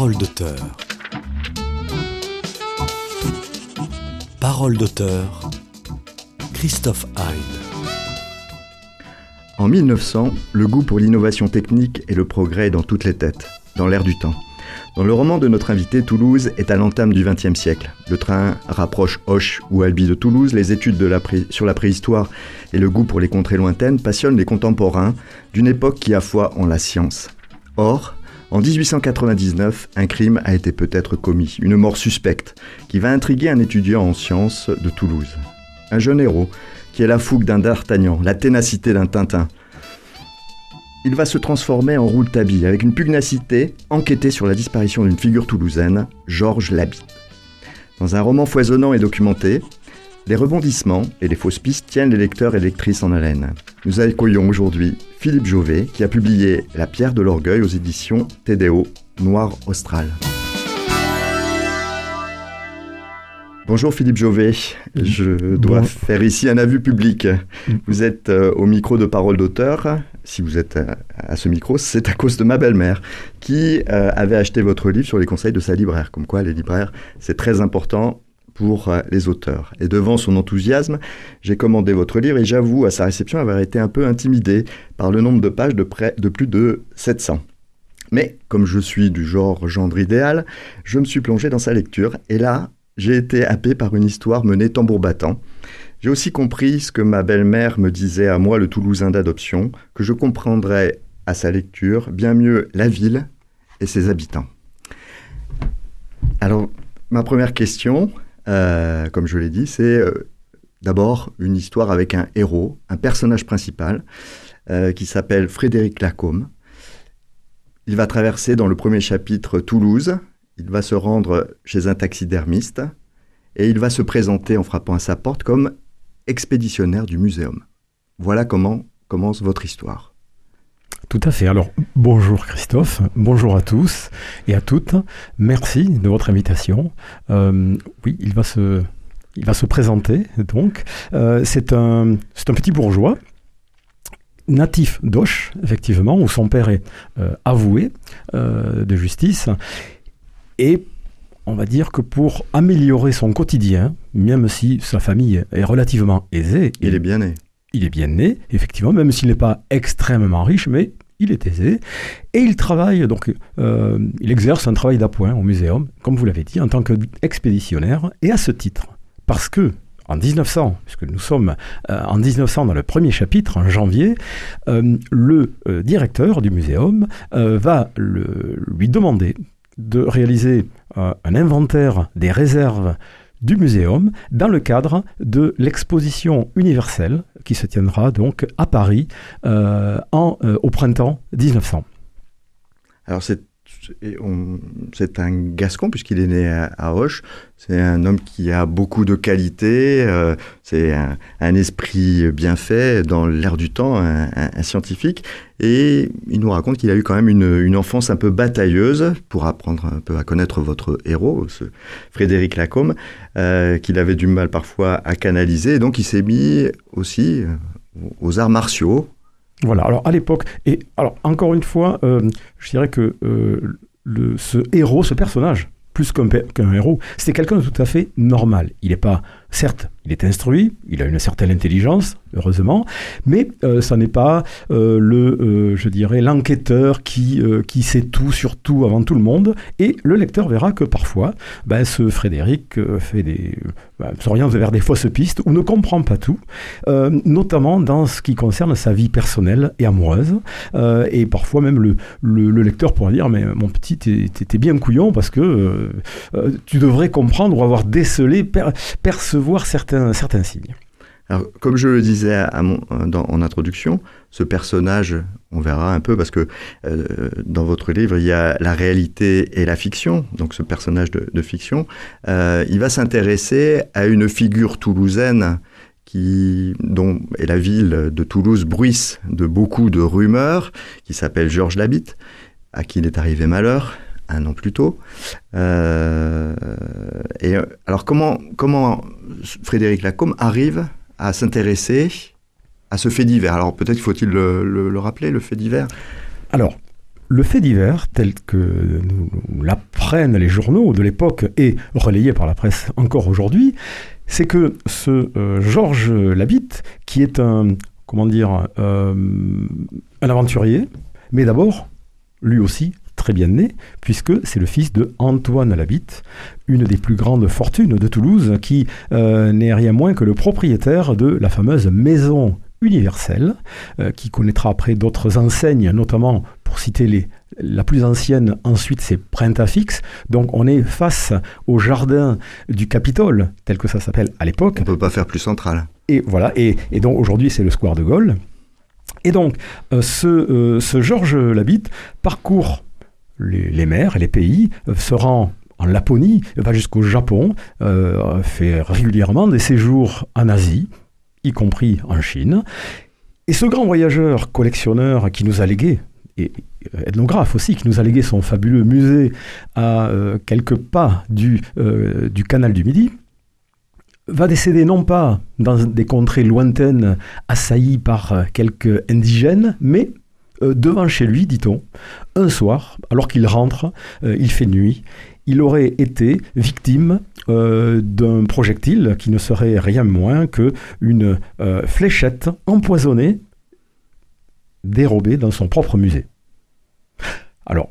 Parole d'auteur. Parole d'auteur. Christophe Hyde. En 1900, le goût pour l'innovation technique et le progrès est dans toutes les têtes, dans l'air du temps. Dans le roman de notre invité, Toulouse est à l'entame du XXe siècle. Le train rapproche Hoche ou Albi de Toulouse, les études sur la préhistoire et le goût pour les contrées lointaines passionnent les contemporains d'une époque qui a foi en la science. Or, en 1899, un crime a été peut-être commis, une mort suspecte, qui va intriguer un étudiant en sciences de Toulouse. Un jeune héros, qui est la fougue d'un D'Artagnan, la ténacité d'un Tintin, il va se transformer en Rouletabille avec une pugnacité, enquêter sur la disparition d'une figure toulousaine, Georges Labitte. Dans un roman foisonnant et documenté, les rebondissements et les fausses pistes tiennent les lecteurs et lectrices en haleine. Nous accueillons aujourd'hui Philippe Jauvet qui a publié La pierre de l'orgueil aux éditions TDO Noir Austral. Bonjour Philippe Jauvet, je dois faire ici un avis public. Vous êtes euh, au micro de Parole d'auteur. Si vous êtes à, ce micro, c'est à cause de ma belle-mère qui euh, avait acheté votre livre sur les conseils de sa libraire. Comme quoi, les libraires, c'est très important pour euh, les auteurs. Et devant son enthousiasme, j'ai commandé votre livre et j'avoue à sa réception avoir été un peu intimidé par le nombre de pages de, près, de plus de 700. Mais comme je suis du genre gendre idéal, je me suis plongé dans sa lecture et là, j'ai été happé par une histoire menée tambour battant. J'ai aussi compris ce que ma belle-mère me disait à moi, le Toulousain d'adoption, que je comprendrais à sa lecture bien mieux la ville et ses habitants. Alors, ma première question, euh, comme je l'ai dit, c'est euh, d'abord une histoire avec un héros, un personnage principal, euh, qui s'appelle Frédéric Lacombe. Il va traverser dans le premier chapitre Toulouse, il va se rendre chez un taxidermiste et il va se présenter en frappant à sa porte comme expéditionnaire du muséum. Voilà comment commence votre histoire. Tout à fait. Alors, bonjour Christophe, bonjour à tous et à toutes. Merci de votre invitation. Euh, oui, il va se, il va se présenter. Donc, euh, c'est un, un petit bourgeois natif d'Auch, effectivement, où son père est euh, avoué de justice et on va dire que pour améliorer son quotidien, même si sa famille est relativement aisée, il, est bien né. Il est bien né, effectivement, même s'il n'est pas extrêmement riche, mais il est aisé. Et il travaille, donc, euh, il exerce un travail d'appoint au muséum, comme vous l'avez dit, en tant qu'expéditionnaire, et à ce titre, parce que en 1900, puisque nous sommes euh, en 1900 dans le premier chapitre, en janvier, euh, le directeur du muséum va lui demander de réaliser un inventaire des réserves du muséum dans le cadre de l'exposition universelle qui se tiendra donc à Paris euh, euh, au printemps 1900. Alors c'est c'est un Gascon puisqu'il est né à, Hoche. C'est un homme qui a beaucoup de qualités. Euh, c'est un, esprit bien fait dans l'air du temps, un, scientifique. Et il nous raconte qu'il a eu quand même une, enfance un peu batailleuse pour apprendre un peu à connaître votre héros, Frédéric Lacombe, euh, qu'il avait du mal parfois à canaliser. donc il s'est mis aussi euh, aux arts martiaux voilà, alors à l'époque, et alors encore une fois, euh, je dirais que euh, ce héros, ce personnage, plus qu'un héros, c'est quelqu'un de tout à fait normal. Il n'est pas, certes, il est instruit, il a une certaine intelligence, heureusement, mais euh, ça n'est pas euh, le, euh, je dirais, l'enquêteur qui, qui sait tout sur tout avant tout le monde. Et le lecteur verra que parfois, ben, ce Frédéric fait des, ben, s'oriente vers des fausses pistes ou ne comprend pas tout, notamment dans ce qui concerne sa vie personnelle et amoureuse. et parfois même le, le, lecteur pourra dire, mais mon petit, t'es bien couillon parce que tu devrais comprendre ou avoir décelé, percevoir certains, certains signes. Alors, comme je le disais dans, en introduction, ce personnage, on verra un peu, parce que euh, dans votre livre, il y a la réalité et la fiction, donc ce personnage de, fiction, euh, il va s'intéresser à une figure toulousaine qui, dont et la ville de Toulouse bruisse de beaucoup de rumeurs, qui s'appelle Georges Labitte, à qui il est arrivé malheur un an plus tôt. Euh, et alors comment, comment Frédéric Lacombe arrive à s'intéresser à ce fait divers? Alors peut-être faut-il le, rappeler, le fait divers? Alors, le fait divers, tel que nous l'apprennent les journaux de l'époque et relayé par la presse encore aujourd'hui, c'est que ce euh, Georges Labitte, qui est un, comment dire, euh, un aventurier, mais d'abord, lui aussi, très bien né, puisque c'est le fils de Antoine Labitte, une des plus grandes fortunes de Toulouse, qui euh, n'est rien moins que le propriétaire de la fameuse maison universelle, euh, qui connaîtra après d'autres enseignes, notamment, pour citer les, la plus ancienne, ensuite, c'est Printafix. Donc, on est face au jardin du Capitole, tel que ça s'appelle à l'époque. On ne peut pas faire plus central. Et voilà, et, et donc aujourd'hui, c'est le Square de Gaulle. Et donc, euh, ce, euh, ce Georges Labitte parcourt les, mers et les pays, euh, se rend en Laponie, va jusqu'au Japon, euh, fait régulièrement des séjours en Asie, y compris en Chine. Et ce grand voyageur, collectionneur qui nous a légué, et ethnographe aussi, qui nous a légué son fabuleux musée à euh, quelques pas du, euh, canal du Midi, va décéder non pas dans des contrées lointaines assaillies par euh, quelques indigènes, mais euh, devant chez lui, dit-on, un soir, alors qu'il rentre, euh, il fait nuit, il aurait été victime euh, d'un projectile qui ne serait rien moins que une fléchette empoisonnée dérobée dans son propre musée. Alors,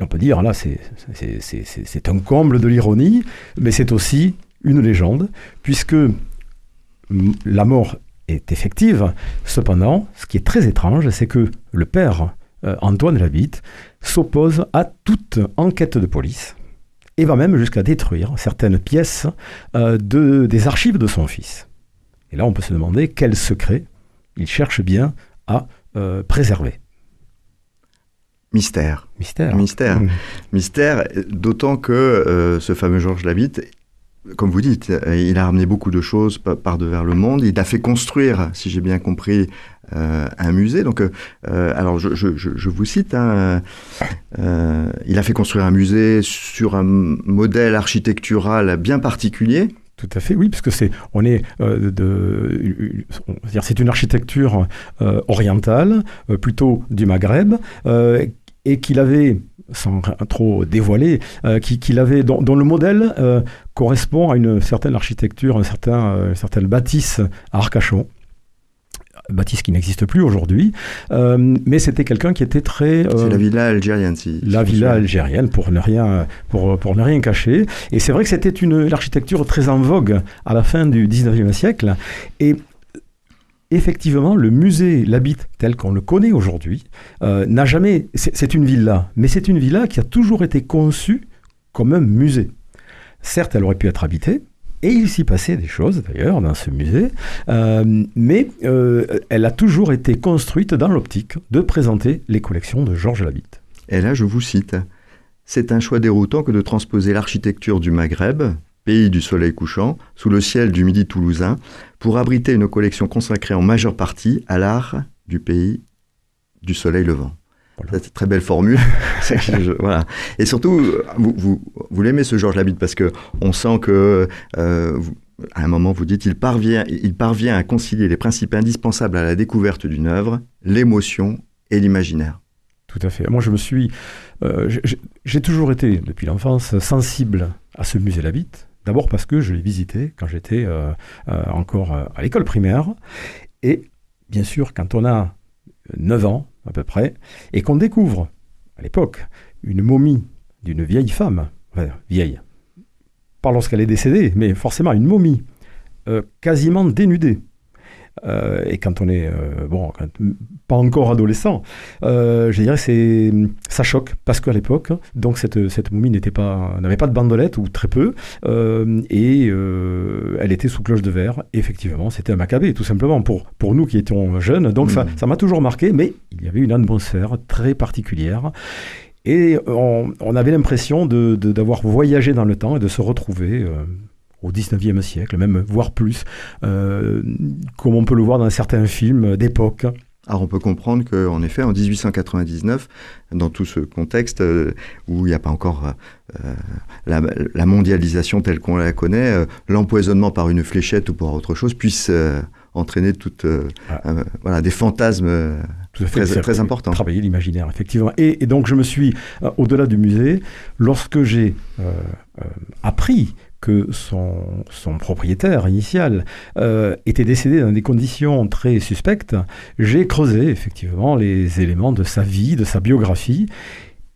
on peut dire, là, c'est un comble de l'ironie, mais c'est aussi une légende, puisque mm, la mort est effective. Cependant, ce qui est très étrange, c'est que le père, euh, Antoine Labitte, s'oppose à toute enquête de police et va même jusqu'à détruire certaines pièces euh, de, des archives de son fils. Et là, on peut se demander quel secret il cherche bien à euh, préserver. Mystère. Mystère. Mystère. Mmh. Mystère, d'autant que euh, ce fameux Georges Labitte, comme vous dites, il a ramené beaucoup de choses pa- par devers le monde. Il a fait construire, si j'ai bien compris, euh, un musée. Donc, euh, alors je, vous cite, hein, euh, il a fait construire un musée sur un modèle architectural bien particulier. Tout à fait, oui, parce que c'est, on est c'est une architecture orientale, plutôt du Maghreb, et qu'il avait, sans trop dévoiler, euh, qui- qu'il avait, dont, dont le modèle euh, correspond à une certaine architecture, un certain, euh, une certaine bâtisse à Arcachon. Bâtisse qui n'existe plus aujourd'hui, Euh, mais c'était quelqu'un qui était très. euh, C'est la villa algérienne, si. la si villa algérienne pour ne rien pour, pour ne rien cacher et c'est vrai que c'était une architecture très en vogue à la fin du 19e siècle et effectivement le musée Labitte tel qu'on le connaît aujourd'hui euh, n'a jamais c'est une villa mais c'est une villa qui a toujours été conçue comme un musée certes elle aurait pu être habitée et il s'y passait des choses d'ailleurs dans ce musée, euh, mais euh, elle a toujours été construite dans l'optique de présenter les collections de Georges Labitte. Et là, je vous cite. C'est un choix déroutant que de transposer l'architecture du Maghreb, pays du soleil couchant, sous le ciel du midi toulousain, pour abriter une collection consacrée en majeure partie à l'art du pays du soleil levant. Voilà. C'est une très belle formule. Je- voilà. Et surtout, vous, vous, vous l'aimez ce Georges Labitte parce que on sent que euh, vous- à un moment vous dites il parvient, il parvient à concilier les principes indispensables à la découverte d'une œuvre, l'émotion et l'imaginaire. Tout à fait. Moi, je me suis. euh, J'ai toujours été, depuis l'enfance, sensible à ce musée Labitte. D'abord parce que je l'ai visité quand j'étais euh, euh, encore euh, à l'école primaire. Et bien sûr, quand on a 9 ans, à peu près, et qu'on découvre, à l'époque, une momie d'une vieille femme, vieille, pas lorsqu'elle est décédée, mais forcément une momie, quasiment dénudée. Euh, et quand on est, euh, bon, quand- pas encore adolescent, euh, je dirais c'est ça choque parce qu'à l'époque donc cette, cette momie n'était pas n'avait pas de bandelette ou très peu et elle était sous cloche de verre. Effectivement c'était un macabé tout simplement pour pour nous qui étions jeunes. Donc ça Mhm. ça m'a toujours marqué mais il y avait une atmosphère très particulière. Et on, on avait l'impression de- de- d'avoir voyagé dans le temps et de se retrouver au 19e siècle, même voire plus, euh, comme on peut le voir dans certains films d'époque. Alors on peut comprendre qu'en effet, en 1899, dans tout ce contexte euh, où il n'y a pas encore euh, la, la mondialisation telle qu'on la connaît, l'empoisonnement par une fléchette ou par autre chose puisse entraîner toute, euh, Ah. voilà, des fantasmes tout à fait. Très, très important. Travailler l'imaginaire, effectivement. Et, et, donc, je me suis, euh, au-delà du musée, lorsque j'ai euh, euh, appris que son, son, propriétaire initial euh, était décédé dans des conditions très suspectes, j'ai creusé effectivement les éléments de sa vie, de sa biographie,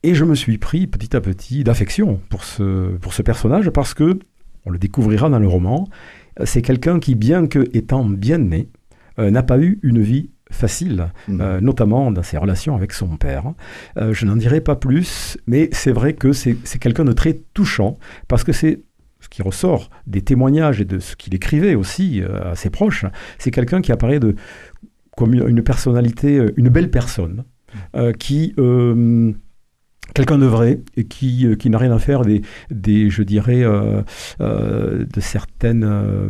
et je me suis pris petit à petit d'affection pour ce, pour ce personnage parce que, on le découvrira dans le roman, c'est quelqu'un qui, bien que étant bien né, euh, n'a pas eu une vie facile, mmh. euh, notamment dans ses relations avec son père. Euh, je n'en dirai pas plus, mais c'est vrai que c'est quelqu'un de très touchant, parce que c'est ce qui ressort des témoignages et de ce qu'il écrivait aussi euh, à ses proches, c'est quelqu'un qui apparaît de, comme une, personnalité, une belle personne, euh, qui quelqu'un de vrai et qui, euh, qui n'a rien à faire des, des je dirais, euh, euh, de certaines euh,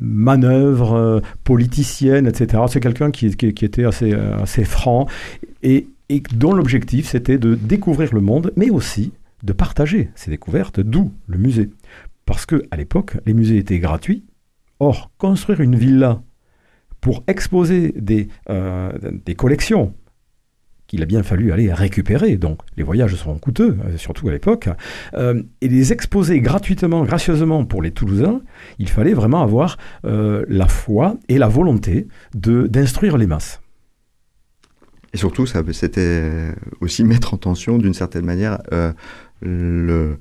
manœuvres euh, politiciennes, etc. C'est quelqu'un qui, qui, était assez, assez franc et, et dont l'objectif c'était de découvrir le monde, mais aussi de partager ces découvertes, d'où le musée. Parce que à l'époque, les musées étaient gratuits. Or, construire une villa pour exposer des, des collections qu'il a bien fallu aller récupérer. Donc les voyages seront coûteux, surtout à l'époque. Euh, et les exposer gratuitement, gracieusement pour les Toulousains, il fallait vraiment avoir euh, la foi et la volonté d'instruire les masses. Et surtout, c'était aussi mettre en tension, d'une certaine manière, euh, le,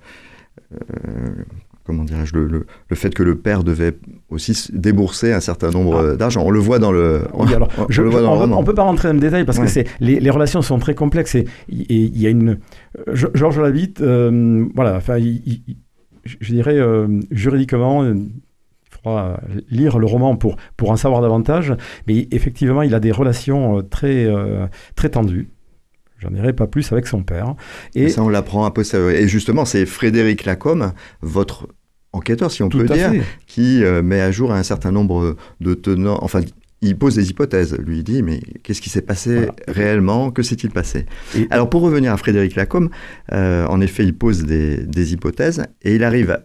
comment dirais-je, le, le, le, fait que le père devait aussi débourser un certain nombre ah. d'argent. On le voit dans le, oui, alors, on, je, le voit dans on, le roman. On peut pas rentrer dans le détail parce ouais. que c'est les, les, relations sont très complexes et il y a une Georges Labitte, euh, voilà, enfin, il, il, je dirais euh, juridiquement. Il faudra lire le roman pour, pour en savoir davantage, mais effectivement, il a des relations très, euh, très tendues. J'en dirai pas plus avec son père. Et ça, on l'apprend un peu. Et justement, c'est Frédéric Lacombe, votre enquêteur, si on Tout peut dire, fait. qui euh, met à jour un certain nombre de tenants. Enfin, il pose des hypothèses. Lui, il dit Mais qu'est-ce qui s'est passé voilà. réellement? Que s'est-il passé? Et... Alors, pour revenir à Frédéric Lacombe, euh, en effet, il pose des, des, hypothèses et il arrive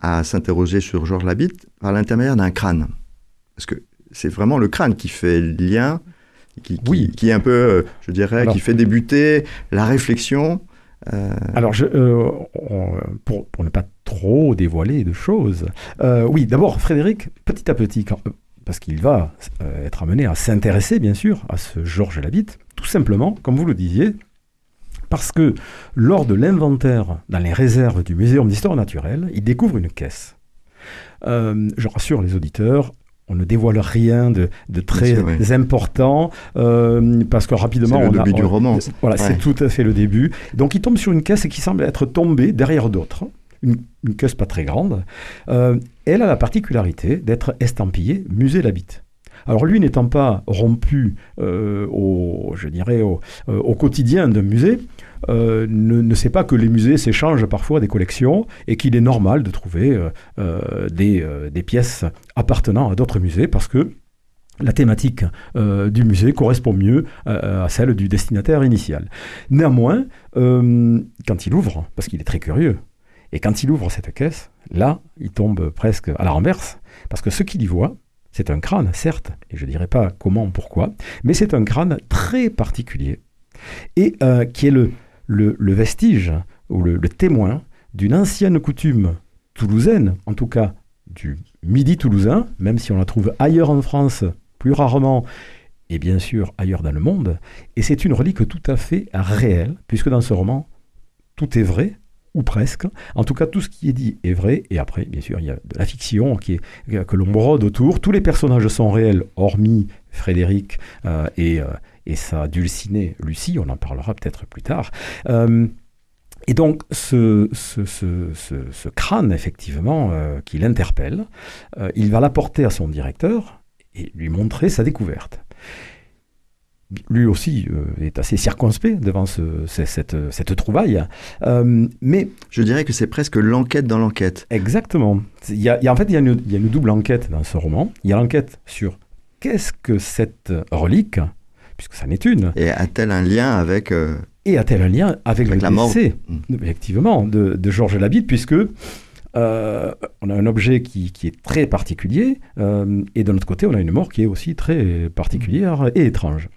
à s'interroger sur Georges Labitte par l'intermédiaire d'un crâne. Parce que c'est vraiment le crâne qui fait lien qui, qui, oui. qui, est un peu, euh, je dirais, Alors, qui fait débuter la réflexion. Euh... Alors, je, euh, on, pour, pour, ne pas trop dévoiler de choses, euh, oui, d'abord, Frédéric, petit à petit, quand, parce qu'il va être amené à s'intéresser, bien sûr, à ce Georges Labitte, tout simplement, comme vous le disiez, parce que lors de l'inventaire dans les réserves du Muséum d'histoire naturelle, il découvre une caisse. Je rassure les auditeurs, on ne dévoile rien de, de très sûr, oui. important euh, parce que rapidement c'est le on début a, du roman. voilà ouais. c'est tout à fait le début. Donc il tombe sur une caisse qui semble être tombée derrière d'autres. Une, une, caisse pas très grande. Euh, elle a la particularité d'être estampillée musée l'habite alors lui n'étant pas rompu euh, au, je dirais au, au quotidien d'un musée, euh, ne, ne, sait pas que les musées s'échangent parfois des collections et qu'il est normal de trouver euh, euh des, des, pièces appartenant à d'autres musées parce que la thématique du musée correspond mieux à celle du destinataire initial. Néanmoins, quand il ouvre, parce qu'il est très curieux, et quand il ouvre cette caisse, là, il tombe presque à la renverse, parce que ce qu'il y voit, c'est un crâne, certes, et je ne dirais pas comment, pourquoi, mais c'est un crâne très particulier, et qui est le, le, vestige ou le, témoin d'une ancienne coutume toulousaine, en tout cas du midi toulousain, même si on la trouve ailleurs en France, plus rarement, et bien sûr ailleurs dans le monde, et c'est une relique tout à fait réelle, puisque dans ce roman, tout est vrai, ou presque. En tout cas, tout ce qui est dit est vrai. Et après, bien sûr, il y a de la fiction que l'on brode autour. Tous les personnages sont réels, hormis Frédéric euh, et, euh, et sa dulcinée Lucie. On en parlera peut-être plus tard. Euh, et donc, ce, ce, ce, ce crâne, effectivement, euh, qui l'interpelle, euh, il va l'apporter à son directeur et lui montrer sa découverte lui aussi est assez circonspect devant ce, cette, cette, trouvaille. Mais je dirais que c'est presque l'enquête dans l'enquête. Exactement. Il y a, il y a, en fait, il y, a une, il y, a une, double enquête dans ce roman. Il y a l'enquête sur qu'est-ce que cette relique, puisque ça n'est une. Et a-t-elle un lien avec euh, Et a-t-elle un lien avec, avec le la décès, mmh. effectivement, de, de Georges Labitte, puisque euh, on a un objet qui, qui est très particulier, euh, et de l'autre côté, on a une mort qui est aussi très particulière et étrange.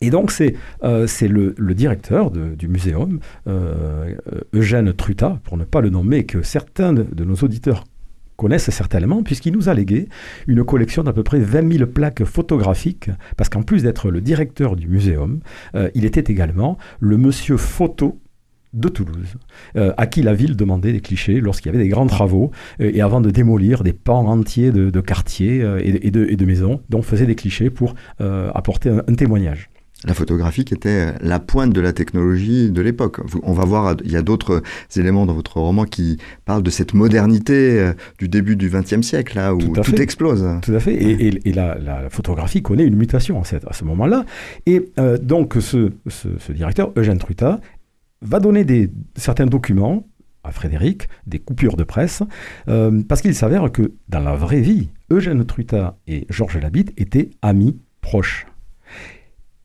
Et donc c'est euh, le, le directeur de- du muséum, Eugène Truta, pour ne pas le nommer, que certains de, de nos auditeurs connaissent certainement, puisqu'il nous a légué une collection d'à peu près 20 000 plaques photographiques, parce qu'en plus d'être le directeur du muséum, euh, il était également le monsieur photo de Toulouse, euh, à qui la ville demandait des clichés lorsqu'il y avait des grands travaux, euh, et avant de démolir des pans entiers de, quartiers et, de, maisons, donc faisait des clichés pour apporter un témoignage. La photographie qui était la pointe de la technologie de l'époque. On va voir, il y a d'autres éléments dans votre roman qui parlent de cette modernité euh, du début du XXe siècle, là où Tout explose. Tout à fait. Et, et- et la, la photographie connaît une mutation à, cette- à ce moment-là. Et euh, donc, ce, ce- ce directeur, Eugène Truta, va donner des, certains documents à Frédéric, des coupures de presse, euh, parce qu'il s'avère que dans la vraie vie, Eugène Truta et Georges Labitte étaient amis proches.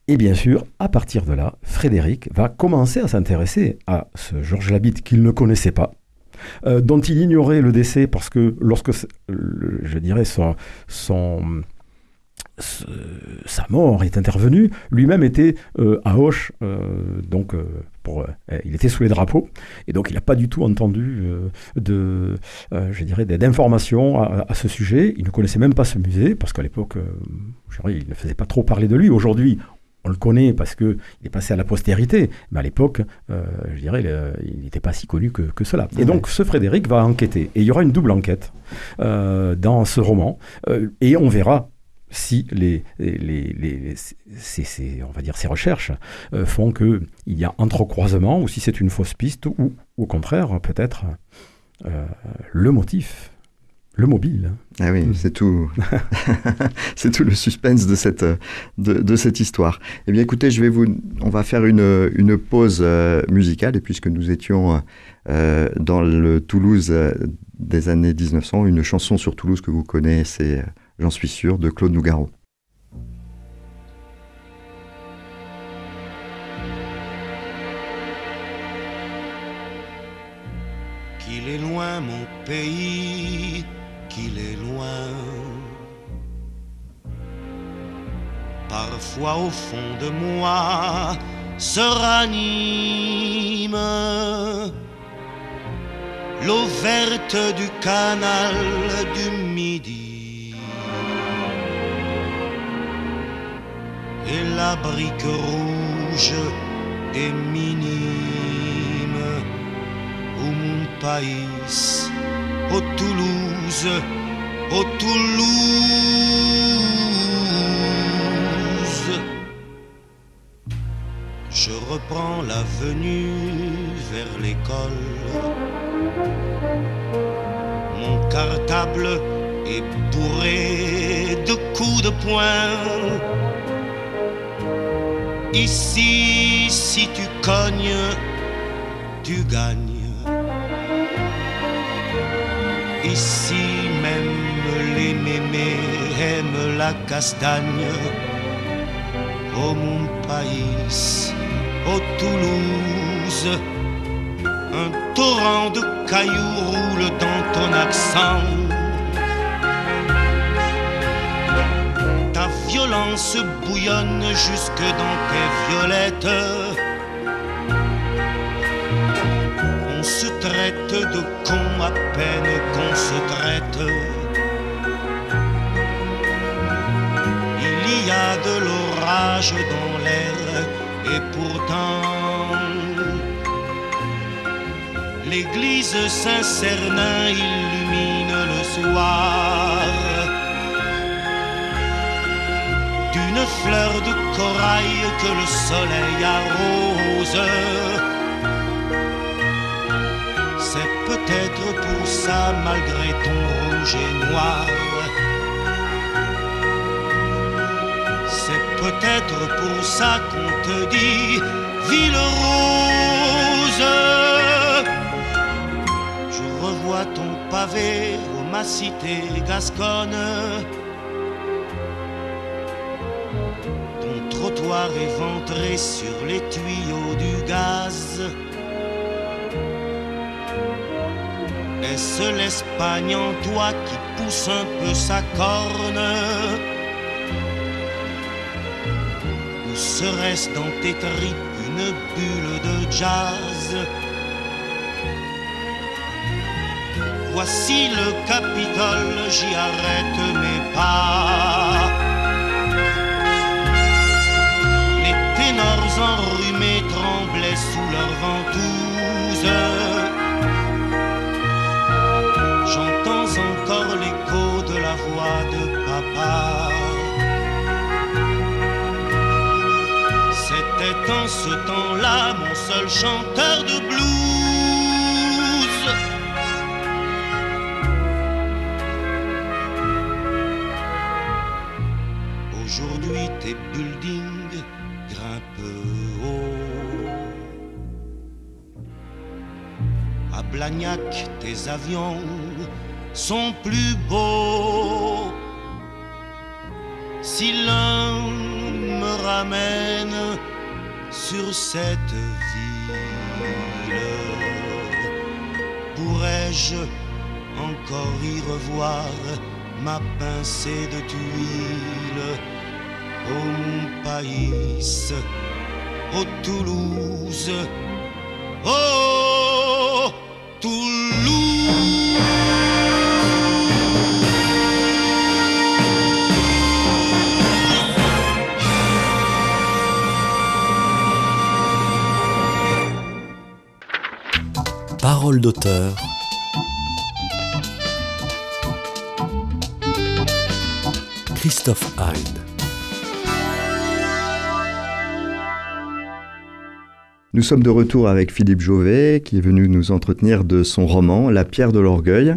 Et bien sûr, à partir de là, Frédéric va commencer à s'intéresser à ce Georges Labitte qu'il ne connaissait pas, euh, dont il ignorait le décès parce que lorsque, je dirais, sa mort est intervenue, lui-même était euh, à Auch, euh, donc il était sous les drapeaux, et donc il n'a pas du tout entendu je dirais, d'informations à, à ce sujet. Il ne connaissait même pas ce musée parce qu'à l'époque, il ne faisait pas trop parler de lui. On le connaît parce qu'il est passé à la postérité, mais à l'époque, euh, je dirais, le- il n'était pas si connu que, que cela. Et donc, ce Frédéric va enquêter. Et il y aura une double enquête euh, dans ce roman. Euh, et on verra si les, les, les- les- ces, ces- on va dire ces recherches euh, font qu'il y a entrecroisement, ou si c'est une fausse piste, ou au contraire, peut-être euh, le motif, le mobile. Ah oui, Mm. c'est tout, c'est tout le suspense de cette, de, de cette histoire. Eh bien, écoutez, je vais vous, on va faire une, une pause euh, musicale, et puisque nous étions euh, dans le Toulouse euh, des années 1900, une chanson sur Toulouse que vous connaissez, j'en suis sûr, de Claude Nougaro. Qu'il est loin mon pays, Parfois au fond de moi se ranime l'eau verte du canal du Midi et la brique rouge des minimes au mon pays, au Toulouse, au Toulouse. Je reprends l'avenue vers l'école. Mon cartable est bourré de coups de poing. Ici, si tu cognes, tu gagnes. Ici même les mémés aiment la castagne. Oh mon pays, oh Toulouse, un torrent de cailloux roule dans ton accent. Ta violence bouillonne jusque dans tes violettes. On se traite de con à peine qu'on se traite. Il y a de l'orage dans et pourtant l'église Saint-Cernin illumine le soir d'une fleur de corail que le soleil arrose. C'est peut-être pour ça, malgré ton rouge et noir. Peut-être pour ça qu'on te dit ville rose. Je revois ton pavé ô ma cité gasconne. Ton trottoir éventré sur les tuyaux du gaz. Est-ce l'Espagne en toi qui pousse un peu sa corne? Serait-ce dans tes tripes une bulle de jazz? Voici le Capitole, j'y arrête mes pas. Les ténors enrhumés tremblaient sous leurs ventouses. En ce temps-là mon seul chanteur de blues. Aujourd'hui tes buildings grimpent haut. À Blagnac, tes avions sont plus beaux. Si l'un me ramène sur cette ville, pourrais-je encore y revoir ma pincée de tuiles? Ô mon pays, ô Toulouse, ô d'auteur. Christophe Hyde. Nous sommes de retour avec Philippe Jauvet qui est venu nous entretenir de son roman La pierre de l'orgueil.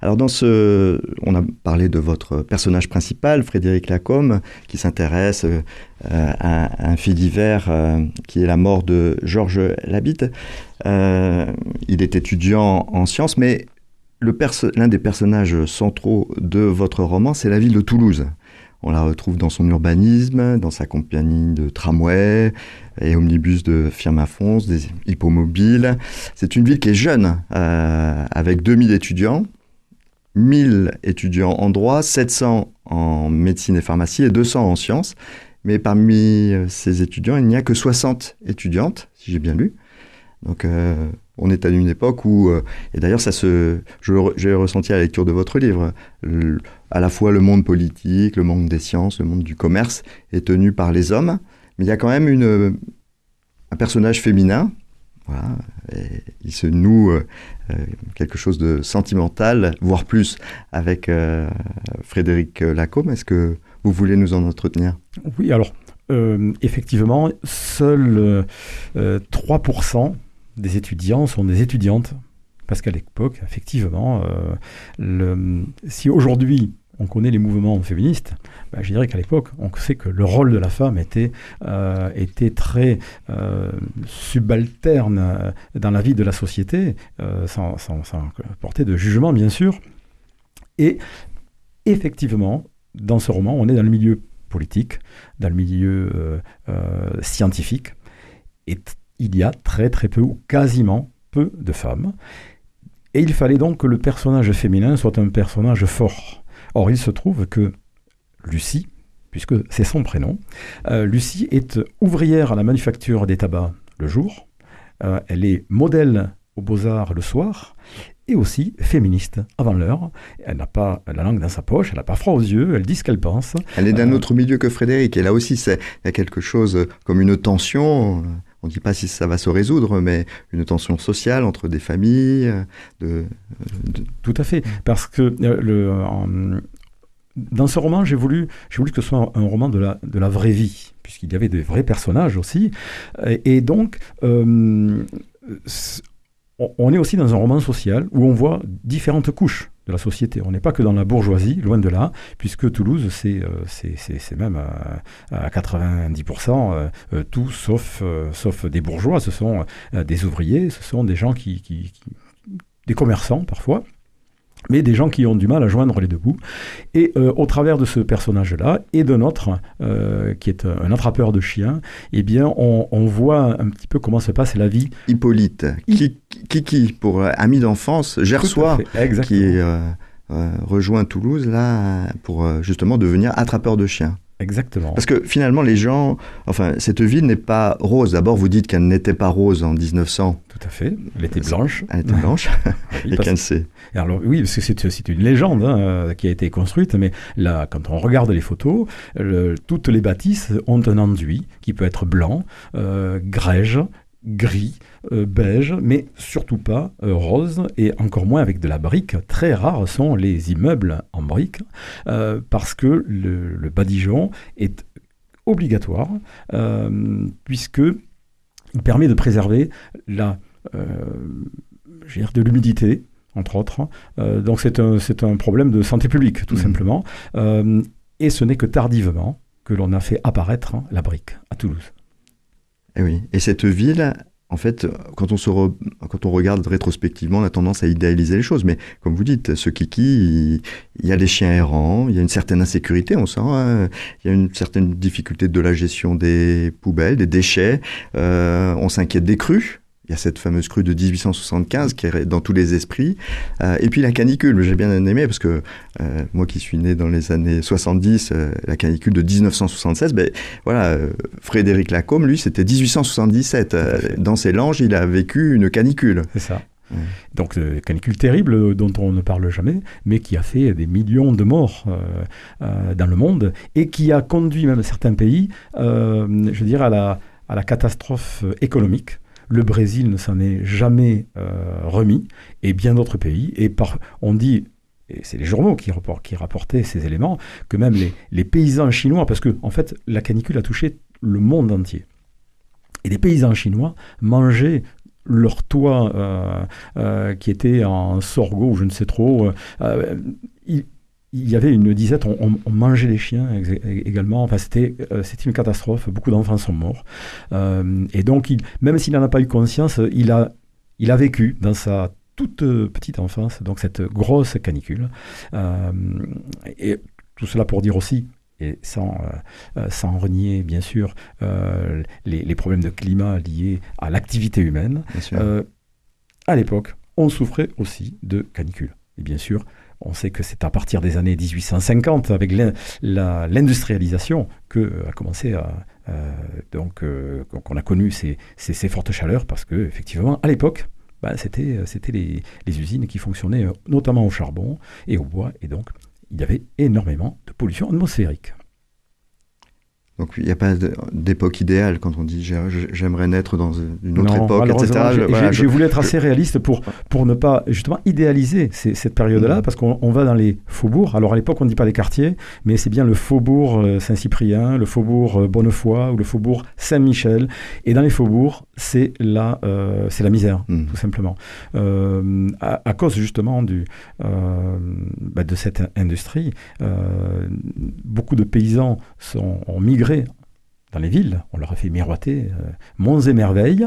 Alors on a parlé de votre personnage principal, Frédéric Lacombe, qui s'intéresse euh, à un fait divers euh, qui est la mort de Georges Labitte. Euh, il est étudiant en sciences, mais l'un des personnages centraux de votre roman, c'est la ville de Toulouse. On la retrouve dans son urbanisme, dans sa compagnie de tramway et omnibus de firme Afonso, des hippomobiles. C'est une ville qui est jeune, euh, avec 2000 étudiants, 1000 étudiants en droit, 700 en médecine et pharmacie et 200 en sciences. Mais parmi ces étudiants, il n'y a que 60 étudiantes, si j'ai bien lu. Donc euh, on est à une époque où, euh, et d'ailleurs ça se, j'ai ressenti à la lecture de votre livre, à la fois le monde politique, le monde des sciences, le monde du commerce est tenu par les hommes, mais il y a quand même une, un personnage féminin, et il se noue euh, quelque chose de sentimental, voire plus, avec euh, Frédéric Lacombe. Est-ce que vous voulez nous en entretenir? Oui, alors euh, effectivement, seuls 3% des étudiants sont des étudiantes. Parce qu'à l'époque, effectivement, euh, si aujourd'hui on connaît les mouvements féministes, ben, je dirais qu'à l'époque, on sait que le rôle de la femme était, euh, très euh, subalterne dans la vie de la société, euh, sans, sans, sans, porter de jugement, bien sûr. Et effectivement, dans ce roman, on est dans le milieu politique, dans le milieu euh, euh, scientifique, et il y a très très peu ou quasiment peu de femmes. Et il fallait donc que le personnage féminin soit un personnage fort. Or, il se trouve que Lucie, puisque c'est son prénom, euh, Lucie est ouvrière à la manufacture des tabacs le jour, euh, elle est modèle aux beaux-arts le soir, et aussi féministe avant l'heure. Elle n'a pas la langue dans sa poche, elle n'a pas froid aux yeux, elle dit ce qu'elle pense. Elle est d'un euh, autre milieu que Frédéric, et là aussi, il y a quelque chose comme une tension on ne dit pas si ça va se résoudre, mais une tension sociale entre des familles. De, de... Tout à fait, parce que euh, dans ce roman, j'ai voulu, que ce soit un, roman de la, vraie vie, puisqu'il y avait des vrais personnages aussi. Et, donc, euh, on est aussi dans un roman social où on voit différentes couches de la société. On n'est pas que dans la bourgeoisie, loin de là, puisque Toulouse, c'est euh, même à, à 90% euh, tout sauf, euh, sauf des bourgeois. Ce sont euh, des ouvriers, ce sont des gens qui, qui des commerçants parfois, mais des gens qui ont du mal à joindre les deux bouts. Et euh, au travers de ce personnage-là et de notre, euh, qui est un attrapeur de chiens, eh bien, on, on, voit un petit peu comment se passe la vie. Hippolyte, Kiki, Kiki pour euh, ami d'enfance, Gersois, qui euh, rejoint Toulouse là pour justement devenir attrapeur de chiens. Exactement. Parce que finalement, les gens, enfin, cette ville n'est pas rose. D'abord, vous dites qu'elle n'était pas rose en 1900. Tout à fait. Elle était blanche. Elle était blanche. Oui, et qu'elle. Et alors oui, parce que c'est une légende hein, euh, qui a été construite, mais là, quand on regarde les photos, le- toutes les bâtisses ont un enduit qui peut être blanc, euh, grège, gris, euh, beige, mais surtout pas euh, rose, et encore moins avec de la brique. Très rares sont les immeubles en brique, euh, parce que le, le badigeon est obligatoire, puisque il permet de préserver la, de l'humidité, entre autres. Donc c'est un, c'est un problème de santé publique, tout Mhm. simplement. Et ce n'est que tardivement que l'on a fait apparaître hein, la brique à Toulouse. Eh oui. Et cette ville, en fait, quand on, se re- quand regarde rétrospectivement, on a tendance à idéaliser les choses. Mais comme vous dites, ce kiki, il, il y a des chiens errants, il y a une certaine insécurité, on sent. hein. il y a une certaine difficulté de la gestion des poubelles, des déchets. Euh, on s'inquiète des crues. Il y a cette fameuse crue de 1875 qui est dans tous les esprits. Euh, et puis la canicule, j'ai bien aimé parce que euh, moi qui suis né dans les années 70, euh, la canicule de 1976, ben, voilà, Frédéric Lacombe, lui, c'était 1877. Euh, Tout à fait. dans ses langes, il a vécu une canicule. C'est ça. Ouais. Donc, euh, canicule terrible dont on ne parle jamais, mais qui a fait des millions de morts euh, euh, dans le monde et qui a conduit même certains pays, je veux dire, à la, à la catastrophe économique. Le Brésil ne s'en est jamais euh, remis, et bien d'autres pays. Et on dit, et c'est les journaux qui, rapport- qui rapportaient ces éléments, que même les, paysans chinois, parce que en fait, la canicule a touché le monde entier. Et les paysans chinois mangeaient leur toit euh, euh, qui était en sorgho ou je ne sais trop. Il, y avait une disette, on, on- on mangeait les chiens également. Enfin, c'était euh, une catastrophe. Beaucoup d'enfants sont morts. Euh, et donc, il, même s'il n'en a pas eu conscience, il a, il a vécu dans sa toute petite enfance, donc cette grosse canicule. Euh, et tout cela pour dire aussi, et sans, euh, sans renier bien sûr euh, les, les problèmes de climat liés à l'activité humaine, Bien sûr. euh, à l'époque, on souffrait aussi de canicule. Et bien sûr, on sait que c'est à partir des années 1850, avec l'industrialisation, que euh, a commencé euh, donc euh, qu'on a connu ces, fortes chaleurs, parce que effectivement, à l'époque, bah, c'était les, usines qui fonctionnaient notamment au charbon et au bois, et donc il y avait énormément de pollution atmosphérique. Donc il n'y a pas d'époque idéale quand on dit j'ai- j'aimerais naître dans une autre Non, époque, etc. j'ai- voilà, voulu être assez réaliste pour, pour ne pas justement idéaliser ces- cette période-là, Mhm. parce qu'on on va dans les faubourgs. Alors à l'époque, on ne dit pas les quartiers, mais c'est bien le faubourg euh, Saint-Cyprien, le faubourg euh, Bonnefoy ou le faubourg Saint-Michel. Et dans les faubourgs, c'est la, euh, c'est la misère, Mhm. tout simplement. Euh, à, à cause justement du, euh, bah, de cette industrie, beaucoup de paysans sont, ont migré dans les villes. On leur a fait miroiter monts et merveilles.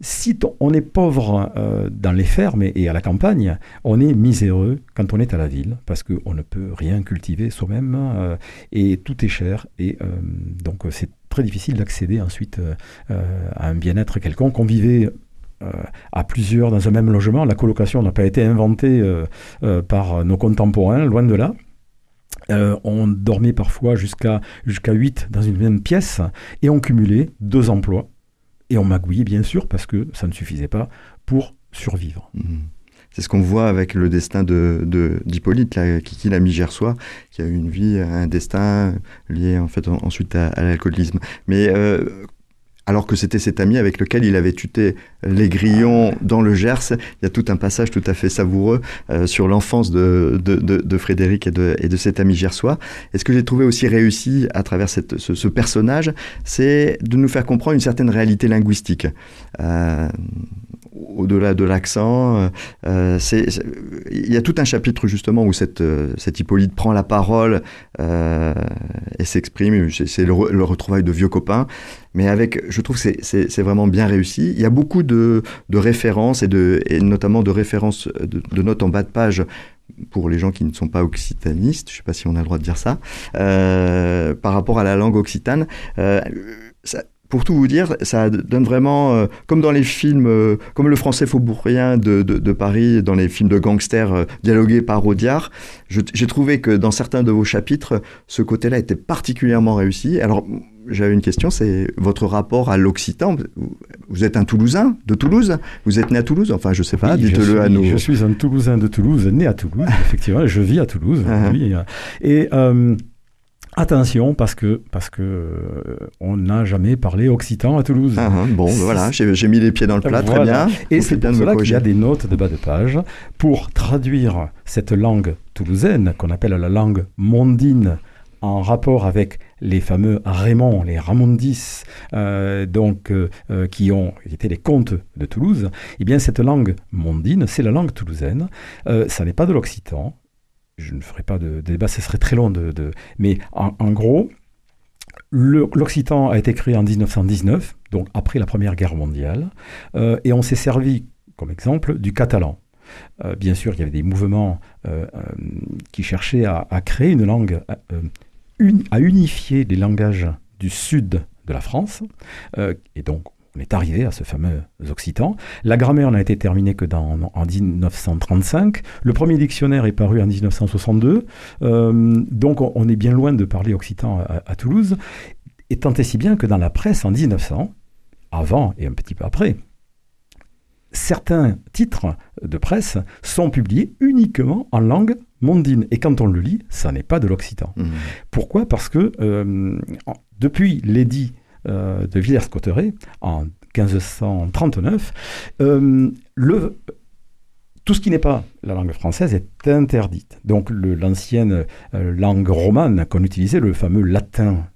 Si on est pauvre dans les fermes et, et à la campagne, on est miséreux quand on est à la ville, parce qu'on ne peut rien cultiver soi-même, et tout est cher, et donc c'est très difficile d'accéder ensuite euh, euh, à un bien-être quelconque. On vivait euh, à plusieurs dans un même logement, la colocation n'a pas été inventée par nos contemporains, loin de là. On dormait parfois jusqu'à jusqu'à 8 dans une même pièce et on cumulait deux emplois. Et on magouillait bien sûr parce que ça ne suffisait pas pour survivre. Mhm. C'est ce qu'on voit avec le destin de de- d'Hippolyte, là, Kiki la Migersois, qui a eu une vie, un destin lié en fait en- ensuite à, l'alcoolisme. Mais euh, alors que c'était cet ami avec lequel il avait tuté les grillons dans le Gers, il y a tout un passage tout à fait savoureux euh, sur l'enfance de, de, de- de Frédéric et de, et de cet ami gersois. Et ce que j'ai trouvé aussi réussi à travers ce personnage, c'est de nous faire comprendre une certaine réalité linguistique. Euh, au-delà de l'accent, euh, c'est- il y a tout un chapitre justement où cette, euh, cette Hippolyte prend la parole euh, et s'exprime. C'est, le, le de vieux copains, mais avec, je trouve que c'est, vraiment bien réussi. Il y a beaucoup de, de références et, de, notamment de références de, notes en bas de page pour les gens qui ne sont pas occitanistes, je ne sais pas si on a le droit de dire ça, euh, par rapport à la langue occitane. Euh, pour tout vous dire, ça donne vraiment, euh, comme dans les films, euh, comme le français faubourien de, de, de, Paris, dans les films de gangsters euh, dialogués par Audiard, j'ai trouvé que dans certains de vos chapitres, ce côté-là était particulièrement réussi. Alors, j'avais une question, c'est votre rapport à l'Occitan. Vous êtes un Toulousain de Toulouse? Vous êtes né à Toulouse? Enfin, je sais pas, oui, dites-le à nous. Je suis un Toulousain de Toulouse, né à Toulouse, effectivement, je vis à Toulouse. Ah. oui, et euh, Attention, parce que parce que euh, on n'a jamais parlé occitan à Toulouse. Ah, ah, bon, voilà, j'ai mis les pieds dans le plat, voilà. très bien. Et c'est pour cela qu'il y a des notes de bas de page pour traduire cette langue toulousaine qu'on appelle la langue mondine en rapport avec les fameux Raymond, les Ramondis, euh, donc euh, qui ont étaient les comtes de Toulouse. Eh bien, cette langue mondine, c'est la langue toulousaine. Euh, ça n'est pas de l'occitan, je ne ferai pas de, débat, ce serait très long de... mais en, gros, l'Occitan a été créé en 1919, donc après la Première Guerre mondiale, euh, et on s'est servi, comme exemple, du catalan. Euh, bien sûr, il y avait des mouvements euh, qui cherchaient à, à, créer une langue, une, à unifier les langages du sud de la France, et donc on est arrivé à ce fameux occitan. La grammaire n'a été terminée que dans, en 1935. Le premier dictionnaire est paru en 1962. Euh, donc on, on, est bien loin de parler occitan à, à, Toulouse. Et tant et si bien que dans la presse en 1900, avant et un petit peu après, certains titres de presse sont publiés uniquement en langue mondine. Et quand on le lit, ça n'est pas de l'occitan. Mmh. Pourquoi? Parce que euh, depuis l'édit euh, de Villers-Cotterêts en 1539, euh, tout ce qui n'est pas la langue française est interdite. Donc l'ancienne euh, langue romane qu'on utilisait, le fameux latin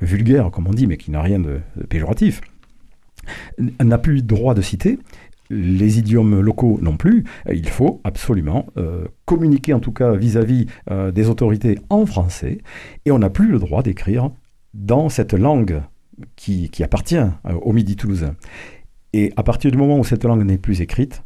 vulgaire, comme on dit, mais qui n'a rien de, péjoratif, n'a plus droit de citer. Les idiomes locaux non plus. Il faut absolument communiquer, en tout cas vis-à-vis -vis, des autorités en français, et on n'a plus le droit d'écrire dans cette langue qui, appartient euh, au Midi toulousain. Et à partir du moment où cette langue n'est plus écrite,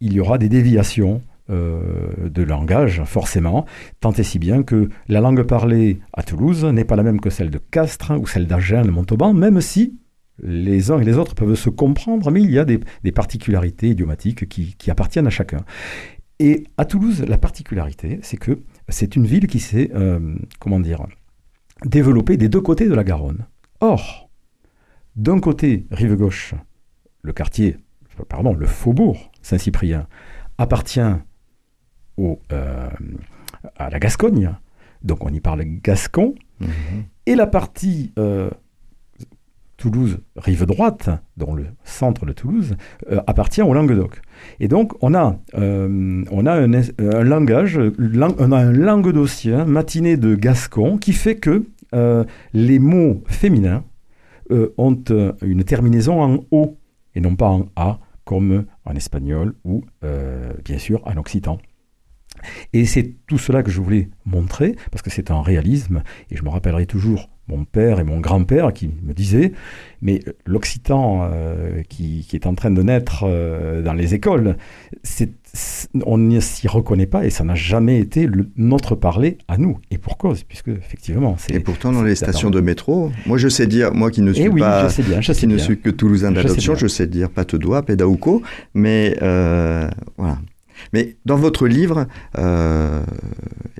il y aura des déviations euh, de langage, forcément, tant et si bien que la langue parlée à Toulouse n'est pas la même que celle de Castres ou celle d'Agen, de Montauban, même si les uns et les autres peuvent se comprendre, mais il y a des, particularités idiomatiques qui, qui, appartiennent à chacun. Et à Toulouse, la particularité, c'est que c'est une ville qui s'est, euh, comment dire, développée des deux côtés de la Garonne. Or, d'un côté, rive gauche, le quartier, pardon, le faubourg Saint-Cyprien appartient au, euh, à la Gascogne, donc on y parle gascon, mmh. et la partie euh, Toulouse, rive droite, dans le centre de Toulouse, euh, appartient au Languedoc. Et donc on a, euh, on a un, un langage, on a un languedocien matiné de gascon qui fait que euh, les mots féminins euh, ont une terminaison en O et non pas en A comme en espagnol ou euh, bien sûr en occitan. Et c'est tout cela que je voulais montrer parce que c'est un réalisme et je me rappellerai toujours mon père et mon grand-père qui me disaient mais l'occitan euh, qui, qui, est en train de naître euh, dans les écoles, c'est, on ne s'y reconnaît pas et ça n'a jamais été le, notre parler à nous. Et pour cause, puisque effectivement, c'est. Et pourtant, dans les stations de métro, moi je sais dire, moi qui ne suis et oui, pas, je sais bien, je sais qui bien. ne suis que toulousain d'adoption, je, je, sais dire pas te doigt, pédaouco, mais euh, voilà. Mais dans votre livre, euh,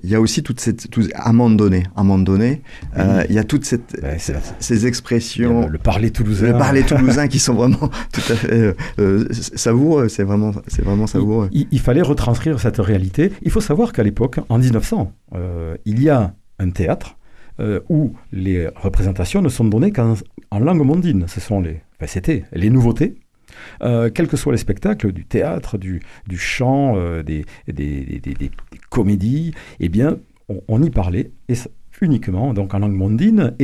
il y a aussi toute cette, tout, à un moment donné, à un moment donné, oui. euh, il y a toutes cette, ouais, ces expressions, le, le, parler toulousain, le parler toulousain qui sont vraiment tout à fait euh, savoureux. C'est vraiment, vraiment savoureux. Il, il, fallait retranscrire cette réalité. Il faut savoir qu'à l'époque, en 1900, il y a un théâtre euh, où les représentations ne sont données qu'en en langue mondine. Ce sont les, enfin, c'était les nouveautés euh, quels que soient les spectacles, du théâtre, du, chant, euh, des, comédies, eh bien, on, y parlait et ça, uniquement donc en langue mondine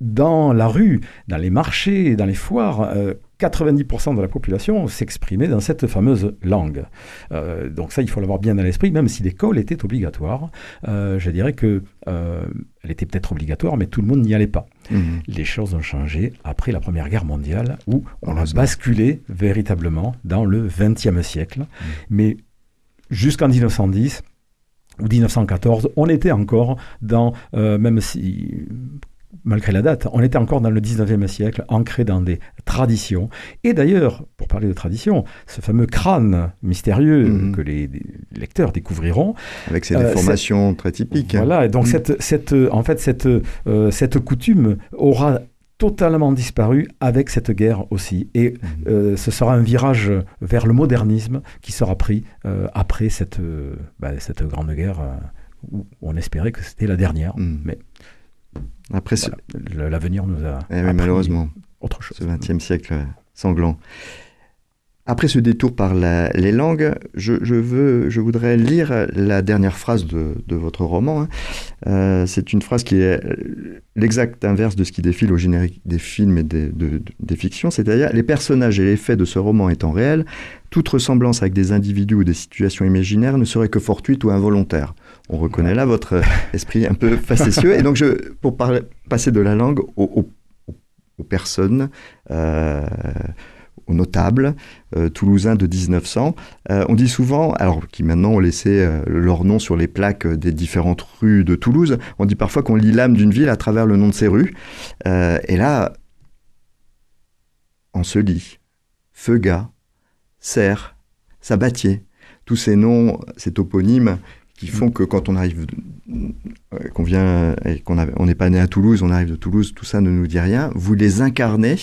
dans la rue, dans les marchés, dans les foires, euh, 90% de la population s'exprimait dans cette fameuse langue. Euh, donc ça, il faut l'avoir bien à l'esprit, même si l'école était obligatoire. Euh, je dirais que euh, elle était peut-être obligatoire, mais tout le monde n'y allait pas. Mmh. Les choses ont changé après la Première Guerre mondiale, où on a basculé véritablement dans le XXe siècle. Mmh. Mais jusqu'en 1910 ou 1914, on était encore dans, euh, même si malgré la date, on était encore dans le 19e siècle, ancré dans des traditions. Et d'ailleurs, pour parler de tradition, ce fameux crâne mystérieux Mhm. que les, les lecteurs découvriront, Avec ces Euh, déformations très typiques. voilà, et donc Mm. cette, cette, en fait, cette, euh, cette coutume aura totalement disparu avec cette guerre aussi. Et Mhm. euh, ce sera un virage vers le modernisme qui sera pris après cette, bah, cette grande guerre où on espérait que c'était la dernière. Mais Après voilà, l'avenir nous a eh oui, malheureusement, autre chose. ce XXe siècle euh, sanglant. Après ce détour par la- les langues, je, je veux, je voudrais lire la dernière phrase de, de votre roman. hein. Euh, c'est une phrase qui est l'exact inverse de ce qui défile au générique des films et des, de- de- des fictions, c'est-à-dire les personnages et les faits de ce roman étant réels, toute ressemblance avec des individus ou des situations imaginaires ne serait que fortuite ou involontaire. On reconnaît là votre esprit un peu facétieux. Et donc, je, pour passer de la langue aux, personnes, euh, aux notables euh, toulousains de 1900, euh, on dit souvent, alors qui maintenant ont laissé euh, leur nom sur les plaques euh, des différentes rues de Toulouse, on dit parfois qu'on lit l'âme d'une ville à travers le nom de ses rues. Euh, et là, on se lit Feuga, Serre, Sabatier, tous ces noms, ces toponymes qui font que quand on arrive, euh, qu'on vient et qu'on n'est pas né à Toulouse, on arrive de Toulouse, tout ça ne nous dit rien. Vous les incarnez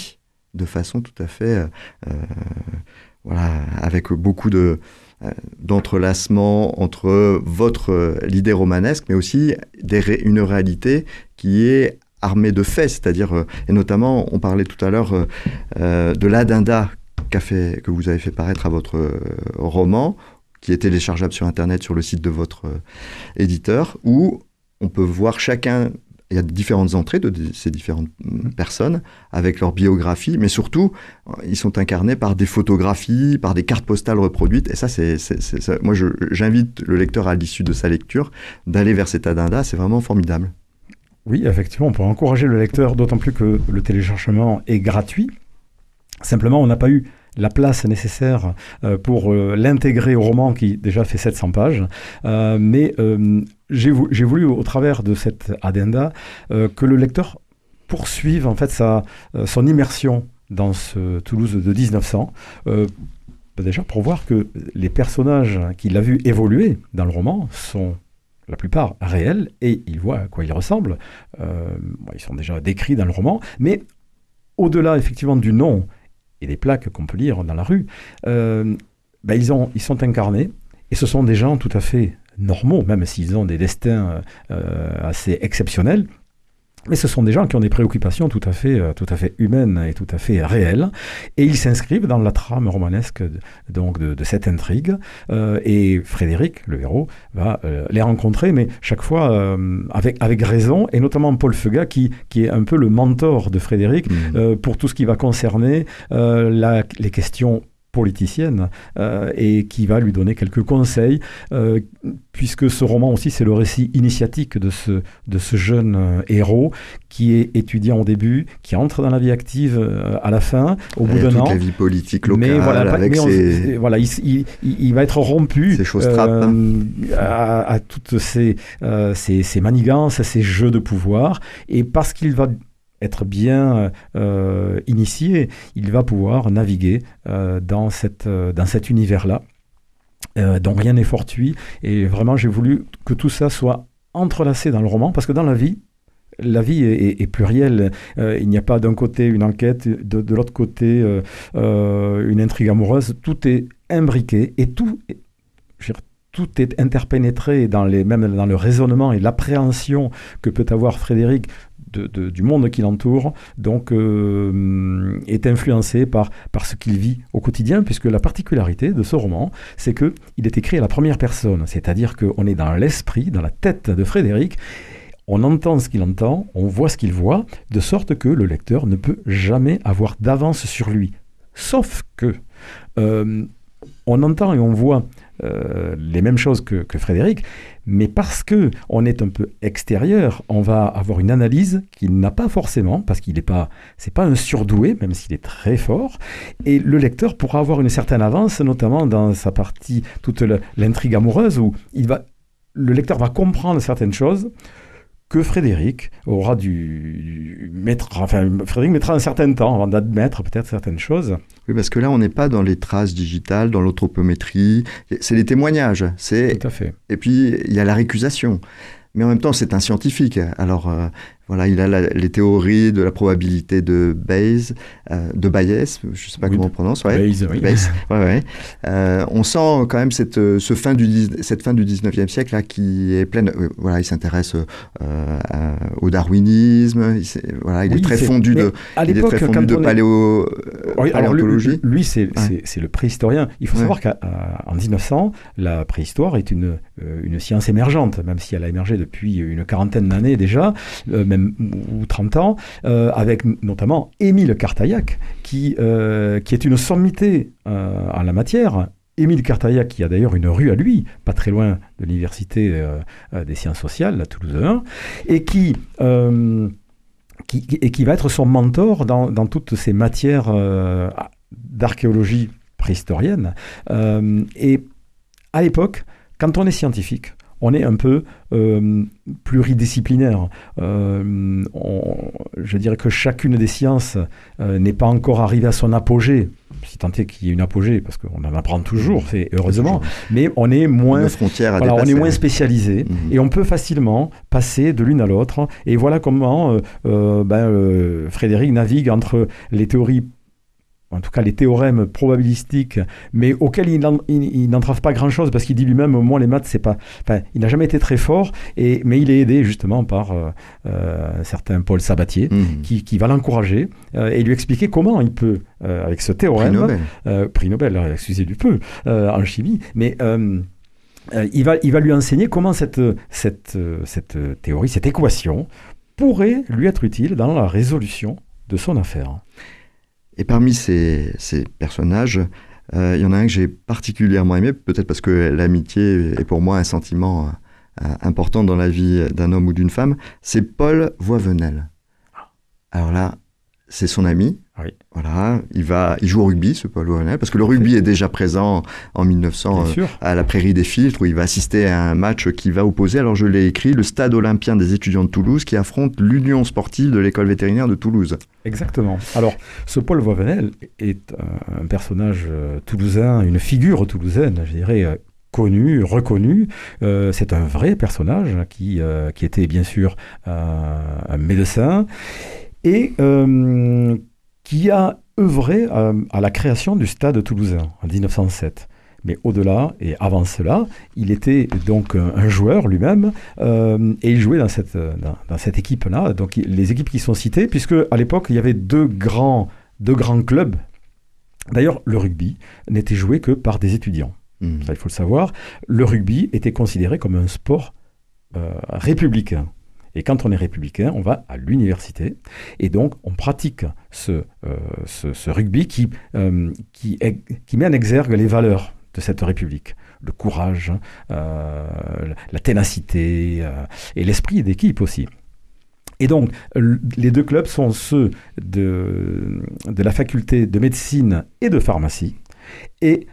de façon tout à fait, euh, euh, voilà, avec beaucoup de d'entrelacement entre votre l'idée romanesque, mais aussi une réalité qui est armée de faits, c'est-à-dire, et notamment, on parlait tout à l'heure de l'Adinda que vous avez fait paraître à votre roman, qui est téléchargeable sur Internet sur le site de votre euh, éditeur, où on peut voir chacun, il y a différentes entrées de ces différentes mm, personnes avec leur biographie, mais surtout, euh, ils sont incarnés par des photographies, par des cartes postales reproduites. Et ça, c'est, c'est- c'est- ça- moi, j'invite le lecteur à l'issue de sa lecture d'aller vers cet Adinda. C'est vraiment formidable. Oui, effectivement, on peut encourager le lecteur, d'autant plus que le téléchargement est gratuit. Simplement, on n'a pas eu la place nécessaire euh, pour euh, l'intégrer au roman qui déjà fait 700 pages. Euh, mais j'ai vou- j'ai voulu, au travers de cette addenda, que le lecteur poursuive en fait sa, son immersion dans ce Toulouse de 1900. euh, bah, déjà pour voir que les personnages qu'il a vus évoluer dans le roman sont la plupart réels et il voit à quoi ils ressemblent. Ils sont déjà décrits dans le roman, mais au-delà effectivement du nom et des plaques qu'on peut lire dans la rue, euh, ils, ont, ils sont incarnés et ce sont des gens tout à fait normaux, même s'ils ont des destins euh, assez exceptionnels. Mais ce sont des gens qui ont des préoccupations tout à fait, euh, tout à fait humaines et tout à fait réelles, et ils s'inscrivent dans la trame romanesque de, donc de, de cette intrigue. Euh, et Frédéric, le héros, va euh, les rencontrer, mais chaque fois euh, avec, avec raison, et notamment Paul Feuga, qui, qui est un peu le mentor de Frédéric Mm. euh, pour tout ce qui va concerner euh, la- les questions politiciennes euh, et qui va lui donner quelques conseils euh, puisque ce roman aussi c'est le récit initiatique de ce, de ce jeune euh, héros qui est étudiant au début, qui entre dans la vie active euh, à la fin, au bout d'un an. la vie politique locale, Mais voilà, avec mais on- ses... voilà, il, il- va être rompu hein. à, à toutes ces, ces, ces manigances, ces jeux de pouvoir. Et parce qu'il va être bien euh, initié, il va pouvoir naviguer euh, dans, cette, euh, dans cet univers-là, euh, dont rien n'est fortuit. Et vraiment, j'ai voulu que tout ça soit entrelacé dans le roman, parce que dans la vie, la vie est, plurielle. Euh, il n'y a pas d'un côté une enquête, de, l'autre côté euh, euh, une intrigue amoureuse. Tout est imbriqué et tout, est- tout est interpénétré dans les, même dans le raisonnement et l'appréhension que peut avoir Frédéric du monde qui l'entoure, donc euh, est influencé par, par ce qu'il vit au quotidien, puisque la particularité de ce roman, c'est que il est écrit à la première personne, c'est-à-dire qu'on est dans l'esprit, dans la tête de Frédéric, on entend ce qu'il entend, on voit ce qu'il voit, de sorte que le lecteur ne peut jamais avoir d'avance sur lui. Sauf que euh, on entend et on voit euh, les mêmes choses que, Frédéric, mais parce que on est un peu extérieur, on va avoir une analyse qu'il n'a pas forcément, parce qu'il n'est pas, c'est pas un surdoué, même s'il est très fort, et le lecteur pourra avoir une certaine avance, notamment dans sa partie toute l'intrigue amoureuse où il va, le lecteur va comprendre certaines choses que Frédéric aura dû mettre, enfin, Frédéric mettra un certain temps avant d'admettre peut-être certaines choses. Oui, parce que là, on n'est pas dans les traces digitales, dans l'anthropométrie. C'est les témoignages. C'est Tout à fait. et puis il y a la récusation. Mais en même temps, c'est un scientifique. Alors euh, voilà, il a la- les théories de la probabilité de Bayes, euh, de Bayes, je ne sais pas Oui, comment on prononce. Ouais. Bayes, oui. Bayes, ouais, ouais. Euh, on sent quand même cette, euh, ce fin du, cette fin du 19e siècle là, qui est pleine. euh, voilà, il s'intéresse au darwinisme. Il, s'est- voilà, il Oui, est très fondu de, il est très fondu de est- paléo, lui, paléontologie. lui, c'est le préhistorien. Il faut savoir qu'en 1900, la préhistoire est une, une science émergente, même si elle a émergé depuis une quarantaine d'années déjà, ou 30 ans, euh, avec notamment Émile Cartaillac, qui, euh, qui est une sommité euh, en la matière. Émile Cartaillac, qui a d'ailleurs une rue à lui, pas très loin de l'université des sciences sociales, à Toulouse 1, et qui... qui, et qui va être son mentor dans, dans toutes ces matières d'archéologie préhistorienne. Et à l'époque, quand on est scientifique, on est un peu euh, pluridisciplinaire. Euh, on- je dirais que chacune des sciences euh, n'est pas encore arrivée à son apogée, si tant est qu'il y ait une apogée, parce qu'on en apprend toujours, c'est heureusement, mais on est moins Une frontière à voilà, on est dépasser. moins spécialisé Mhm. et on peut facilement passer de l'une à l'autre. Et voilà comment euh, ben, Frédéric navigue entre les théories, en tout cas les théorèmes probabilistiques, mais auxquels il n'en- il- il n'entrave pas grand-chose parce qu'il dit lui-même, moi les maths, c'est pas, enfin, il n'a jamais été très fort, et, mais il est aidé justement par euh, euh, un certain Paul Sabatier. Mhm. Qui, qui va l'encourager euh, et lui expliquer comment il peut, euh, avec ce Prix théorème, Nobel. euh, prix Nobel, excusez du peu, en chimie, mais il, va, il va lui enseigner comment cette, cette, cette théorie, cette équation, pourrait lui être utile dans la résolution de son affaire. Et parmi ces, ces personnages, euh, il y en a un que j'ai particulièrement aimé, peut-être parce que l'amitié est pour moi un sentiment euh, important dans la vie d'un homme ou d'une femme, c'est Paul Voivenel. Alors là, c'est son ami. Oui. Voilà, il va, il joue au rugby, ce Paul Voivenel, parce que le rugby est déjà présent en 1900 Bien euh, à la Prairie des Filtres, où il va assister à un match qui va opposer, alors je l'ai écrit, le stade olympien des étudiants de Toulouse qui affronte l'Union sportive de l'école vétérinaire de Toulouse. Exactement. Alors, ce Paul Voivenel est un, un personnage euh, toulousain, une figure toulousaine, je dirais, euh, connu, reconnu. Euh, c'est un vrai personnage qui, euh, qui était bien sûr euh, un médecin et euh, qui a œuvré euh, à la création du stade toulousain en 1907. Mais au-delà et avant cela, il était donc un, joueur lui-même euh, et il jouait dans cette, dans, dans cette équipe-là. Donc les équipes qui sont citées, puisque à l'époque il y avait deux grands, deux grands clubs. D'ailleurs, le rugby n'était joué que par des étudiants. Mhm. Ça, il faut le savoir. Le rugby était considéré comme un sport euh, républicain. Et quand on est républicain, on va à l'université. Et donc, on pratique ce, euh, rugby qui, euh, qui, met en exergue les valeurs de cette république. Le courage, euh, la ténacité et l'esprit d'équipe aussi. Et donc, les deux clubs sont ceux de, de la faculté de médecine et de pharmacie, et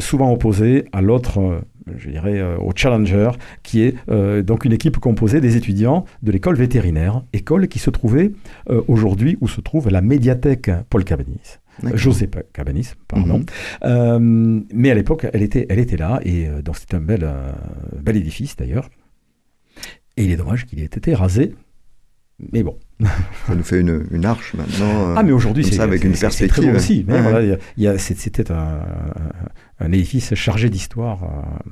souvent opposés à l'autre, je dirais, euh, au Challenger, qui est euh, donc une équipe composée des étudiants de l'école vétérinaire, école qui se trouvait euh, aujourd'hui où se trouve la médiathèque Paul Cabanis. José Cabanis, pardon. Mhm. Euh, mais à l'époque, elle était, elle était là, et donc c'était un bel, bel édifice d'ailleurs. Et il est dommage qu'il ait été rasé. Mais bon. Ça nous fait une, une arche maintenant. Ah, mais aujourd'hui, c'est ça, avec une c'est très perspective. beau aussi. Ouais. voilà, C'était un, un édifice chargé d'histoire. euh,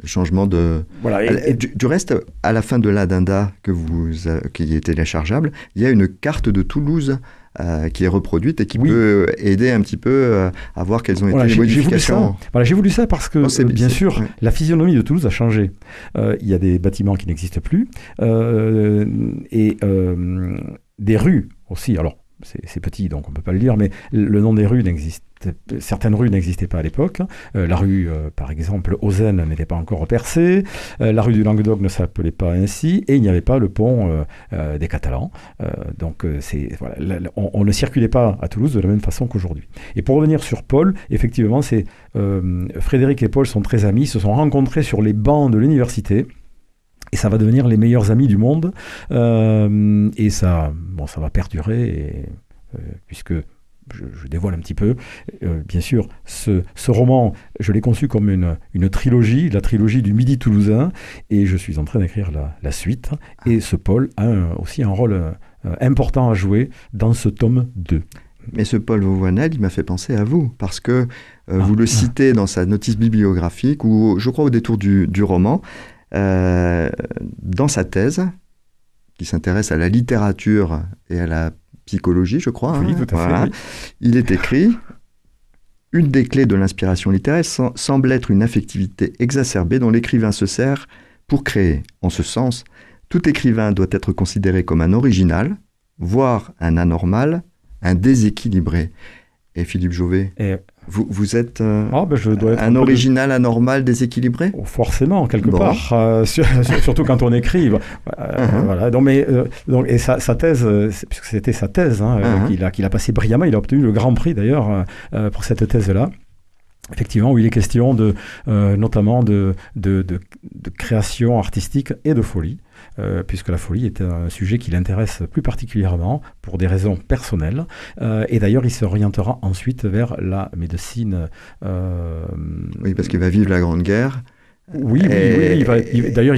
le changement de. Voilà, et- et- du, du reste, à la fin de l'Adenda que vous, qui est téléchargeable, il y a une carte de Toulouse euh, qui est reproduite et qui Oui. peut aider un petit peu euh, à voir quelles ont Voilà, été les j'ai j'ai modifications. Voilà, j'ai voulu ça parce que, Non, c'est- euh, bien sûr, ouais. la physionomie de Toulouse a changé. Euh, Il y a des bâtiments qui n'existent plus et des rues aussi. Alors, c'est petit, donc on ne peut pas le dire, mais le nom des rues n'existe. Certaines rues n'existaient pas à l'époque. Euh, la rue, euh, par exemple, Ozen n'était pas encore percée. Euh, la rue du Languedoc ne s'appelait pas ainsi. Et il n'y avait pas le pont des Catalans. Donc, c'est voilà, on, ne circulait pas à Toulouse de la même façon qu'aujourd'hui. Et pour revenir sur Paul, effectivement, c'est Frédéric et Paul sont très amis, se sont rencontrés sur les bancs de l'université. Et ça va devenir les meilleurs amis du monde. Euh, et ça, bon, ça va perdurer, et, euh, puisque je, dévoile un petit peu. Euh, bien sûr, ce, roman, je l'ai conçu comme une, une, trilogie, la trilogie du Midi toulousain, et je suis en train d'écrire la, suite. Et ce Paul a aussi un rôle important à jouer dans ce tome 2. Mais ce Paul Vauvoinel, il m'a fait penser à vous, parce que vous le ah. citez dans sa notice bibliographique, ou je crois au détour du, du roman, dans sa thèse, qui s'intéresse à la littérature et à la psychologie, je crois. Oui, hein, tout à fait, Il est écrit Une des clés de l'inspiration littéraire semble être une affectivité exacerbée dont l'écrivain se sert pour créer. En ce sens, tout écrivain doit être considéré comme un original, voire un anormal, un déséquilibré. Et Philippe Jauvet vous, vous êtes euh, ah, ben, je dois être un, original anormal déséquilibré? Oh, Forcément, quelque part. Euh, surtout quand on écrit. Euh, uh-huh. Voilà. Donc, mais, donc, et sa, sa thèse, puisque c'était sa thèse, hein, uh-huh. qu'il a, qu'il a passé brillamment, il a obtenu le grand prix d'ailleurs pour cette thèse-là effectivement, où il est question de, notamment de, de, de, de, création artistique et de folie. Euh, puisque la folie est un sujet qui l'intéresse plus particulièrement pour des raisons personnelles. Euh, et d'ailleurs, il s'orientera ensuite vers la médecine. Euh, oui, parce qu'il va vivre la Grande Guerre. Oui, oui, oui. D'ailleurs,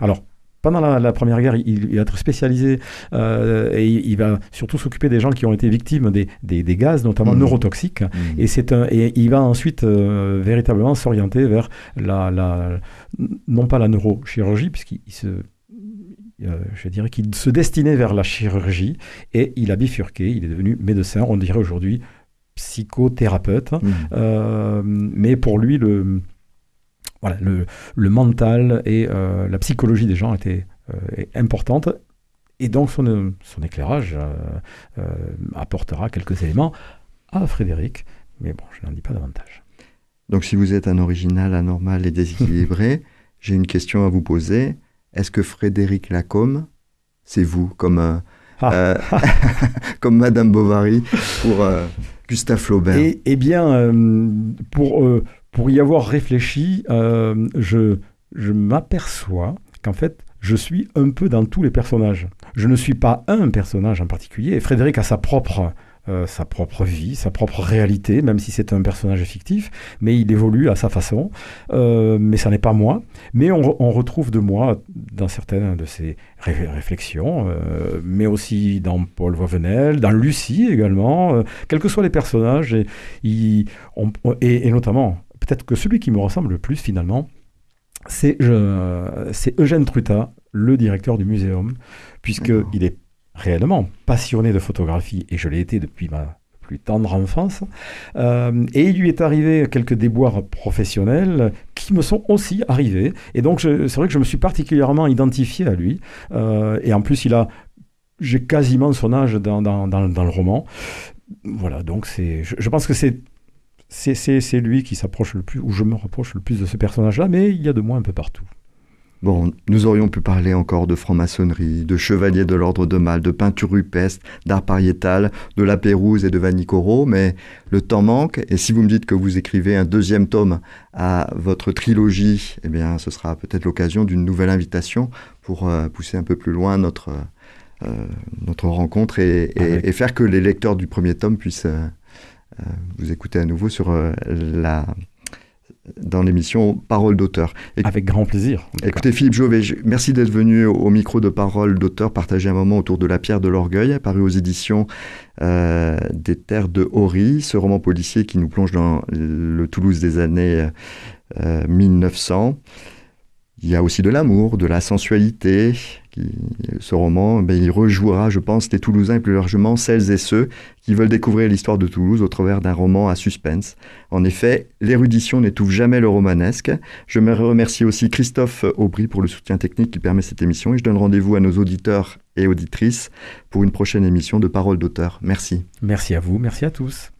alors, pendant la, Première Guerre, il, va être spécialisé et il va surtout s'occuper des gens qui ont été victimes des, des, gaz, notamment mmh. neurotoxiques. Mmh. Et, c'est un, et il va ensuite véritablement s'orienter vers la, la, non pas la neurochirurgie, puisqu'il se euh, je dirais qu'il se destinait vers la chirurgie et il a bifurqué, il est devenu médecin, on dirait aujourd'hui psychothérapeute. Mmh. Euh, mais pour lui, le, voilà, le, le mental et euh, la psychologie des gens étaient importantes. Et donc son, son éclairage apportera quelques éléments à Frédéric. Mais bon, je n'en dis pas davantage. Donc si vous êtes un original anormal et déséquilibré, j'ai une question à vous poser. Est-ce que Frédéric Lacombe, c'est vous, comme, euh, ah. euh, comme Madame Bovary pour euh, Gustave Flaubert? Eh, eh bien, pour, pour y avoir réfléchi, je, je m'aperçois qu'en fait, je suis un peu dans tous les personnages. Je ne suis pas un personnage en particulier. Frédéric a sa propre euh, sa propre vie, sa propre réalité, même si c'est un personnage fictif, mais il évolue à sa façon. Euh, mais ça n'est pas moi. Mais on, retrouve de moi dans certaines de ses réflexions, euh, mais aussi dans Paul Voivenel, dans Lucie également, quels que soient les personnages, et, et, notamment, peut-être que celui qui me ressemble le plus finalement, c'est Eugène Truta, le directeur du muséum, puisqu'il est réellement passionné de photographie, et je l'ai été depuis ma plus tendre enfance. Euh, et il lui est arrivé quelques déboires professionnels qui me sont aussi arrivés. Et donc, c'est vrai que je me suis particulièrement identifié à lui. Euh, et en plus, il a, j'ai quasiment son âge dans, dans, dans, le roman. Voilà, donc c'est, je, pense que c'est c'est lui qui s'approche le plus, ou je me rapproche le plus de ce personnage-là, mais il y a de moi un peu partout. Bon, nous aurions pu parler encore de franc-maçonnerie, de chevalier de l'ordre de Mal, de peinture rupestre, d'art pariétal, de la Pérouse et de Vanicoro, mais le temps manque, et si vous me dites que vous écrivez un deuxième tome à votre trilogie, eh bien, ce sera peut-être l'occasion d'une nouvelle invitation pour euh, pousser un peu plus loin notre, euh, notre rencontre et, faire que les lecteurs du premier tome puissent euh, vous écouter à nouveau sur la dans l'émission Parole d'auteur. Avec grand plaisir. Écoutez, Philippe Jauvet, merci d'être venu au micro de Parole d'auteur, partager un moment autour de La pierre de l'orgueil, paru aux éditions euh, des Terres de Hori, ce roman policier qui nous plonge dans le Toulouse des années 1900. Il y a aussi de l'amour, de la sensualité. ce roman, ben, il rejouera, je pense, les Toulousains et plus largement celles et ceux qui veulent découvrir l'histoire de Toulouse au travers d'un roman à suspense. En effet, l'érudition n'étouffe jamais le romanesque. Je me remercie aussi Christophe Aubry pour le soutien technique qui permet cette émission et je donne rendez-vous à nos auditeurs et auditrices pour une prochaine émission de Parole d'auteur. Merci. Merci à vous, merci à tous.